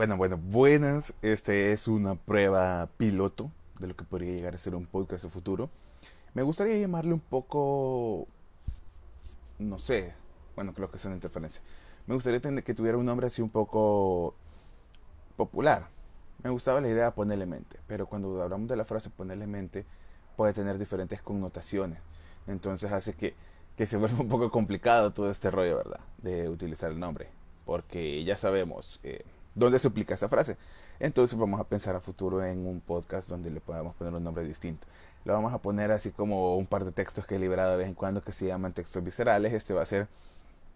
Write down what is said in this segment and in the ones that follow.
Bueno, bueno, buenas. Este es una prueba piloto de lo que podría llegar a ser un podcast de futuro. Me gustaría llamarle un poco, no sé, bueno, creo que es una interferencia. Me gustaría que tuviera un nombre así un poco popular. Me gustaba la idea de ponerle mente, pero cuando hablamos de la frase ponerle mente, puede tener diferentes connotaciones. Entonces hace que, que se vuelva un poco complicado todo este rollo, ¿verdad? De utilizar el nombre. Porque ya sabemos, eh, dónde se aplica esa frase. Entonces vamos a pensar a futuro en un podcast donde le podamos poner un nombre distinto. Le vamos a poner así como un par de textos que he liberado de vez en cuando que se llaman textos viscerales. Este va a ser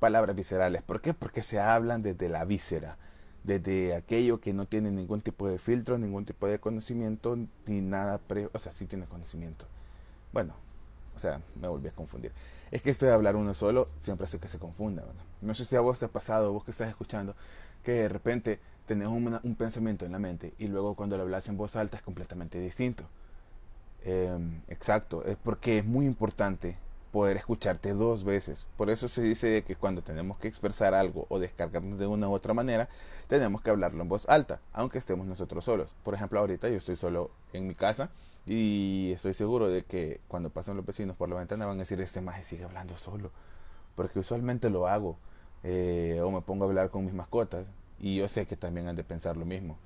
palabras viscerales. ¿Por qué? Porque se hablan desde la víscera, desde aquello que no tiene ningún tipo de filtro, ningún tipo de conocimiento, ni nada pre... O sea, sí tiene conocimiento. Bueno, o sea, me volví a confundir. Es que esto de hablar uno solo siempre hace que se confunda. No sé si a vos te ha pasado, vos que estás escuchando, que de repente tenés un, pensamiento en la mente y luego cuando lo hablas en voz alta es completamente distinto. Em, exacto, es porque es muy importante poder escucharte dos veces. Por eso se dice que cuando tenemos que expresar algo o descargarnos de una u otra manera, tenemos que hablarlo en voz alta, aunque estemos nosotros solos. Por ejemplo, ahorita yo estoy solo en mi casa y estoy seguro de que cuando pasan los vecinos por la ventana van a decir, este maje sigue hablando solo, porque usualmente lo hago. Eh, o me pongo a hablar con mis mascotas y yo sé que también han de pensar lo mismo.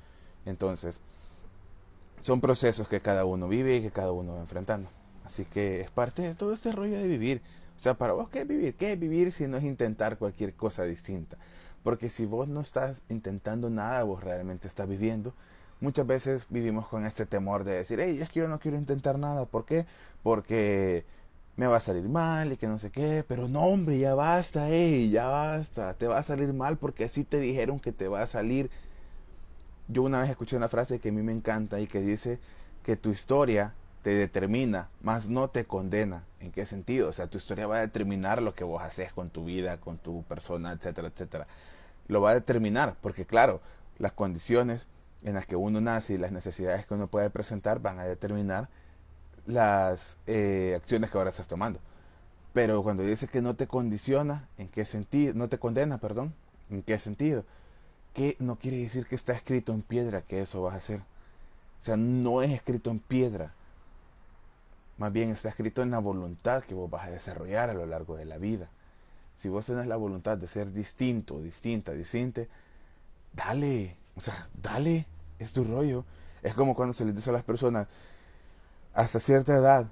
Entonces, son procesos que cada uno vive y que cada uno va enfrentando. Así que es parte de todo este rollo de vivir. O sea, para vos, ¿qué es vivir? ¿Qué es vivir si no es intentar cualquier cosa distinta? Porque si vos no estás intentando nada, vos realmente estás viviendo. Muchas veces vivimos con este temor de decir, hey, es que yo no quiero intentar nada. ¿Por qué? Porque me va a salir mal y que no sé qué, pero no hombre, ya basta, ey, ya basta, te va a salir mal porque así te dijeron que te va a salir. Yo una vez escuché una frase que a mí me encanta y que dice que tu historia te determina, más no te condena. ¿En qué sentido? O sea, tu historia va a determinar lo que vos haces con tu vida, con tu persona, etcétera, etcétera. Lo va a determinar, porque claro, las condiciones en las que uno nace y las necesidades que uno puede presentar van a determinar las eh, acciones que ahora estás tomando. Pero cuando dice que no te condiciona, ¿en qué sentido? No te condena, perdón. ¿En qué sentido? Que no quiere decir que está escrito en piedra que eso vas a hacer. O sea, no es escrito en piedra. Más bien está escrito en la voluntad que vos vas a desarrollar a lo largo de la vida. Si vos tenés la voluntad de ser distinto, distinta, distinta, dale. O sea, dale. Es tu rollo. Es como cuando se les dice a las personas, hasta cierta edad,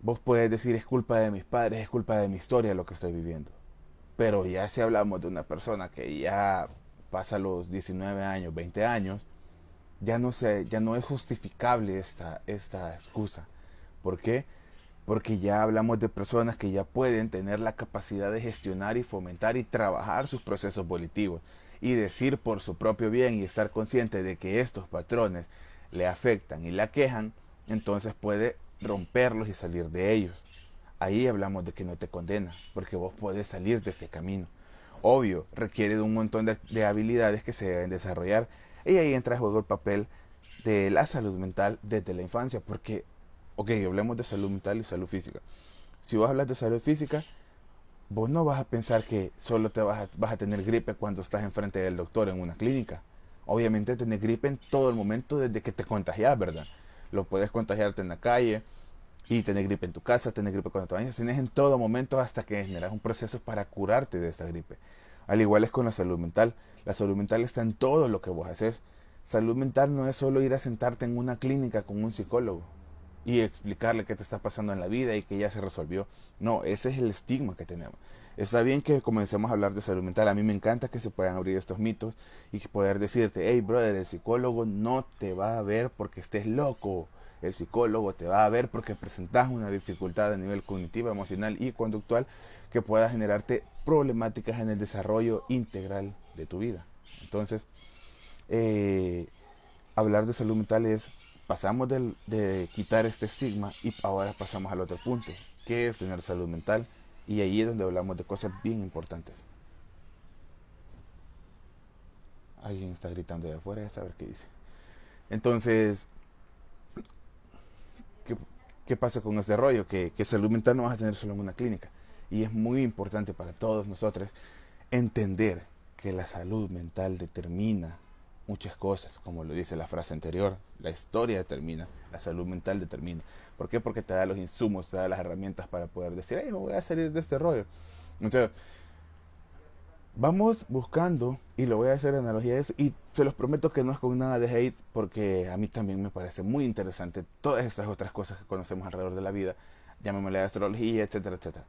vos puedes decir es culpa de mis padres, es culpa de mi historia lo que estoy viviendo. Pero ya si hablamos de una persona que ya pasa los 19 años, 20 años, ya no, sé, ya no es justificable esta, esta excusa. ¿Por qué? Porque ya hablamos de personas que ya pueden tener la capacidad de gestionar y fomentar y trabajar sus procesos volitivos y decir por su propio bien y estar consciente de que estos patrones le afectan y la quejan entonces puede romperlos y salir de ellos. Ahí hablamos de que no te condena, porque vos puedes salir de este camino. Obvio, requiere de un montón de, habilidades que se deben desarrollar y ahí entra a juego el papel de la salud mental desde la infancia, porque, ok, hablemos de salud mental y salud física. Si vos hablas de salud física, vos no vas a pensar que solo te vas a, tener gripe cuando estás enfrente del doctor en una clínica. Obviamente tener gripe en todo el momento desde que te contagias, ¿verdad? lo puedes contagiarte en la calle y tener gripe en tu casa, tener gripe cuando te bañas, tienes en todo momento hasta que generas un proceso para curarte de esta gripe. Al igual es con la salud mental. La salud mental está en todo lo que vos haces. Salud mental no es solo ir a sentarte en una clínica con un psicólogo y explicarle qué te está pasando en la vida y que ya se resolvió. No, ese es el estigma que tenemos. Está bien que comencemos a hablar de salud mental. A mí me encanta que se puedan abrir estos mitos y poder decirte, hey brother, el psicólogo no te va a ver porque estés loco. El psicólogo te va a ver porque presentas una dificultad a nivel cognitivo, emocional y conductual que pueda generarte problemáticas en el desarrollo integral de tu vida. Entonces, eh, hablar de salud mental es pasamos de, quitar este estigma y ahora pasamos al otro punto, que es tener salud mental. Y ahí es donde hablamos de cosas bien importantes. Alguien está gritando de afuera, a saber qué dice. Entonces, ¿qué, pasa con este rollo? Que, que salud mental no vas a tener solo en una clínica. Y es muy importante para todos nosotros entender que la salud mental determina muchas cosas, como lo dice la frase anterior, la historia determina, la salud mental determina. ¿Por qué? Porque te da los insumos, te da las herramientas para poder decir, hey, me voy a salir de este rollo. Entonces, vamos buscando, y lo voy a hacer analogía de eso, y se los prometo que no es con nada de hate, porque a mí también me parece muy interesante todas estas otras cosas que conocemos alrededor de la vida, llamémosle astrología, etcétera, etcétera.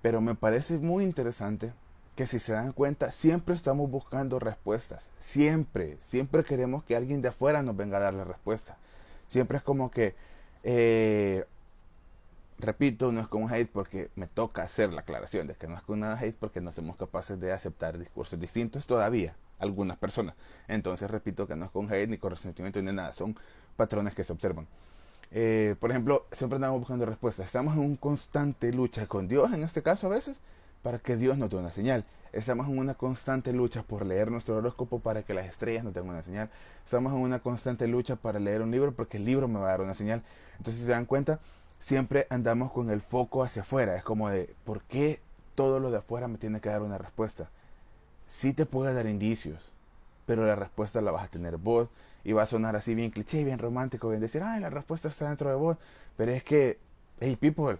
Pero me parece muy interesante que si se dan cuenta, siempre estamos buscando respuestas. Siempre, siempre queremos que alguien de afuera nos venga a dar la respuesta. Siempre es como que, eh, repito, no es con hate porque me toca hacer la aclaración de que no es con nada hate porque no somos capaces de aceptar discursos distintos todavía, algunas personas. Entonces, repito que no es con hate ni con resentimiento ni nada, son patrones que se observan. Eh, por ejemplo, siempre andamos buscando respuestas. Estamos en una constante lucha con Dios, en este caso a veces, para que Dios nos dé una señal. Estamos en una constante lucha por leer nuestro horóscopo para que las estrellas nos den una señal. Estamos en una constante lucha para leer un libro porque el libro me va a dar una señal. Entonces, si se dan cuenta, siempre andamos con el foco hacia afuera. Es como de, ¿por qué todo lo de afuera me tiene que dar una respuesta? Sí te puede dar indicios, pero la respuesta la vas a tener vos y va a sonar así bien cliché, bien romántico, bien decir, ay, la respuesta está dentro de vos. Pero es que, hey, people,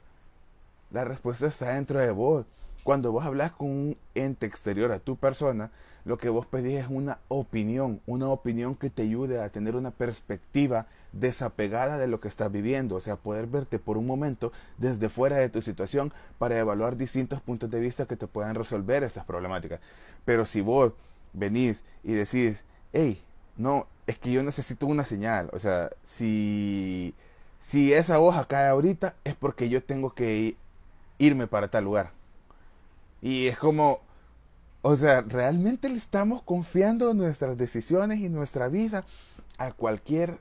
la respuesta está dentro de vos. Cuando vos hablas con un ente exterior a tu persona, lo que vos pedís es una opinión, una opinión que te ayude a tener una perspectiva desapegada de lo que estás viviendo, o sea, poder verte por un momento desde fuera de tu situación para evaluar distintos puntos de vista que te puedan resolver estas problemáticas. Pero si vos venís y decís, hey, no, es que yo necesito una señal, o sea, si, si esa hoja cae ahorita es porque yo tengo que irme para tal lugar y es como, o sea, realmente le estamos confiando nuestras decisiones y nuestra vida a cualquier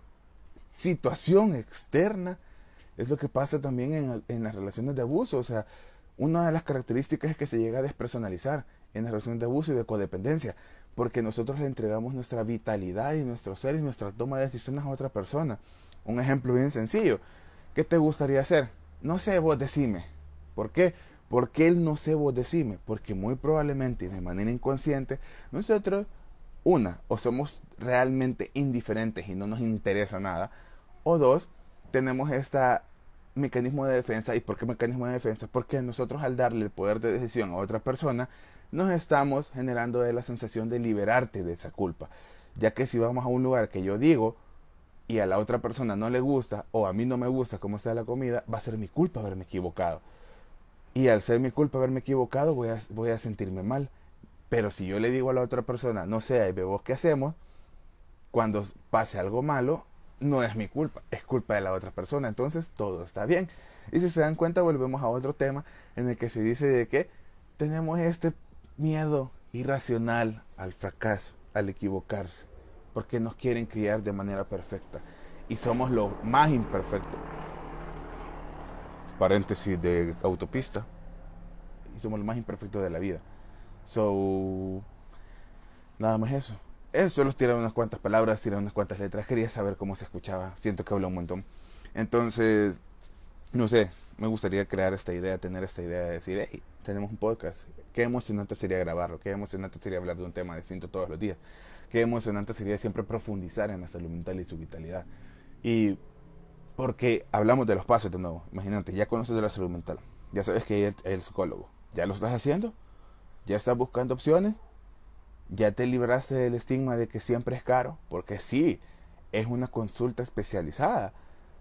situación externa. Es lo que pasa también en, en, las relaciones de abuso. O sea, una de las características es que se llega a despersonalizar en las relaciones de abuso y de codependencia. Porque nosotros le entregamos nuestra vitalidad y nuestro ser y nuestra toma de decisiones a otra persona. Un ejemplo bien sencillo. ¿Qué te gustaría hacer? No sé, vos decime. ¿Por qué? ¿Por qué él no se vos decime? Porque muy probablemente de manera inconsciente nosotros, una, o somos realmente indiferentes y no nos interesa nada, o dos, tenemos este mecanismo de defensa. ¿Y por qué mecanismo de defensa? Porque nosotros al darle el poder de decisión a otra persona, nos estamos generando la sensación de liberarte de esa culpa. Ya que si vamos a un lugar que yo digo y a la otra persona no le gusta o a mí no me gusta cómo está la comida, va a ser mi culpa haberme equivocado. Y al ser mi culpa haberme equivocado, voy a, voy a sentirme mal. Pero si yo le digo a la otra persona, no sé, vemos qué hacemos, cuando pase algo malo, no es mi culpa, es culpa de la otra persona. Entonces todo está bien. Y si se dan cuenta, volvemos a otro tema en el que se dice que tenemos este miedo irracional al fracaso, al equivocarse, porque nos quieren criar de manera perfecta. Y somos lo más imperfecto paréntesis de autopista. Y somos lo más imperfecto de la vida. So, nada más eso. Eso solo tirar unas cuantas palabras, tirar unas cuantas letras. Quería saber cómo se escuchaba. Siento que hablo un montón. Entonces, no sé, me gustaría crear esta idea, tener esta idea de decir, hey, tenemos un podcast. Qué emocionante sería grabarlo, qué emocionante sería hablar de un tema distinto todos los días. Qué emocionante sería siempre profundizar en la salud mental y su vitalidad. Y porque hablamos de los pasos de nuevo. Imagínate, ya conoces de la salud mental. Ya sabes que es el psicólogo. ¿Ya lo estás haciendo? ¿Ya estás buscando opciones? ¿Ya te libraste del estigma de que siempre es caro? Porque sí, es una consulta especializada.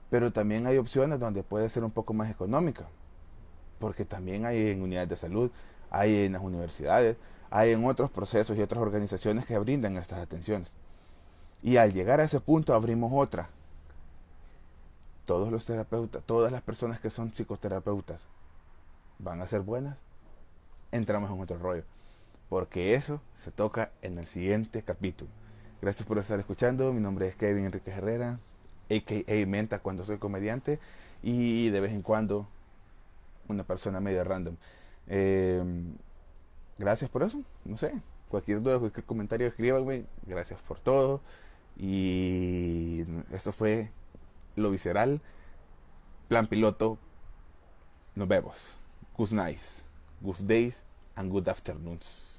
Pero también hay opciones donde puede ser un poco más económica. Porque también hay en unidades de salud, hay en las universidades, hay en otros procesos y otras organizaciones que brindan estas atenciones. Y al llegar a ese punto abrimos otra, todos los terapeutas, todas las personas que son psicoterapeutas van a ser buenas, entramos en otro rollo. Porque eso se toca en el siguiente capítulo. Gracias por estar escuchando. Mi nombre es Kevin Enrique Herrera, a.k.a. Menta cuando soy comediante y de vez en cuando una persona media random. Em, gracias por eso. No sé, cualquier duda, cualquier comentario, escríbanme. Gracias por todo. Y esto fue lo visceral, plan piloto, nos vemos. Good nights, good days and good afternoons.